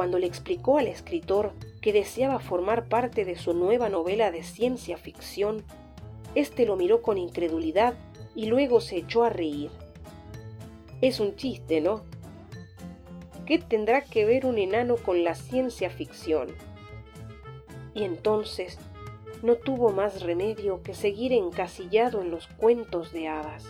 cuando le explicó al escritor que deseaba formar parte de su nueva novela de ciencia ficción, éste lo miró con incredulidad y luego se echó a reír. Es un chiste, ¿no? ¿Qué tendrá que ver un enano con la ciencia ficción? Y entonces no tuvo más remedio que seguir encasillado en los cuentos de hadas.